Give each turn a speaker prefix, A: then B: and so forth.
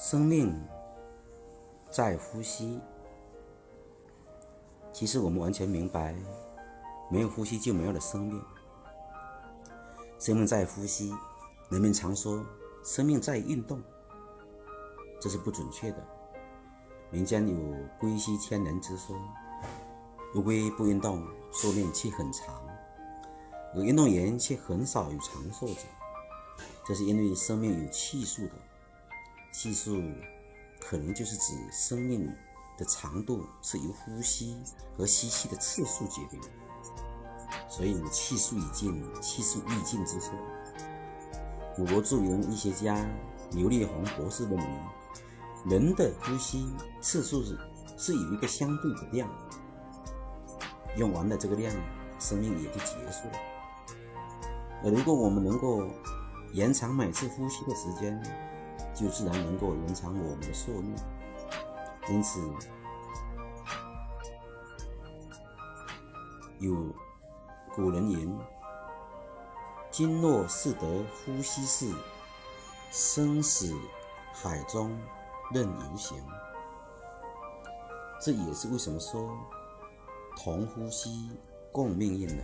A: 生命在呼吸。其实我们完全明白，没有呼吸就没有了生命。生命在呼吸，人们常说生命在运动，这是不准确的。民间有龟息千人之说，乌龟不运动，寿命却很长；有运动员却很少有长寿者。这是因为生命有气数的。系数可能就是指生命的长度是由呼吸和吸气的次数决定，所以气数已尽，气数欲尽之说。我国著名医学家刘立宏博士认为，人的呼吸次数是是有一个相对的量，用完了这个量，生命也就结束了。而如果我们能够延长每次呼吸的时间，就自然能够延长我们的寿命。因此，有古人言：“经络是得呼吸事，生死海中任游行。”这也是为什么说同呼吸共命运呢？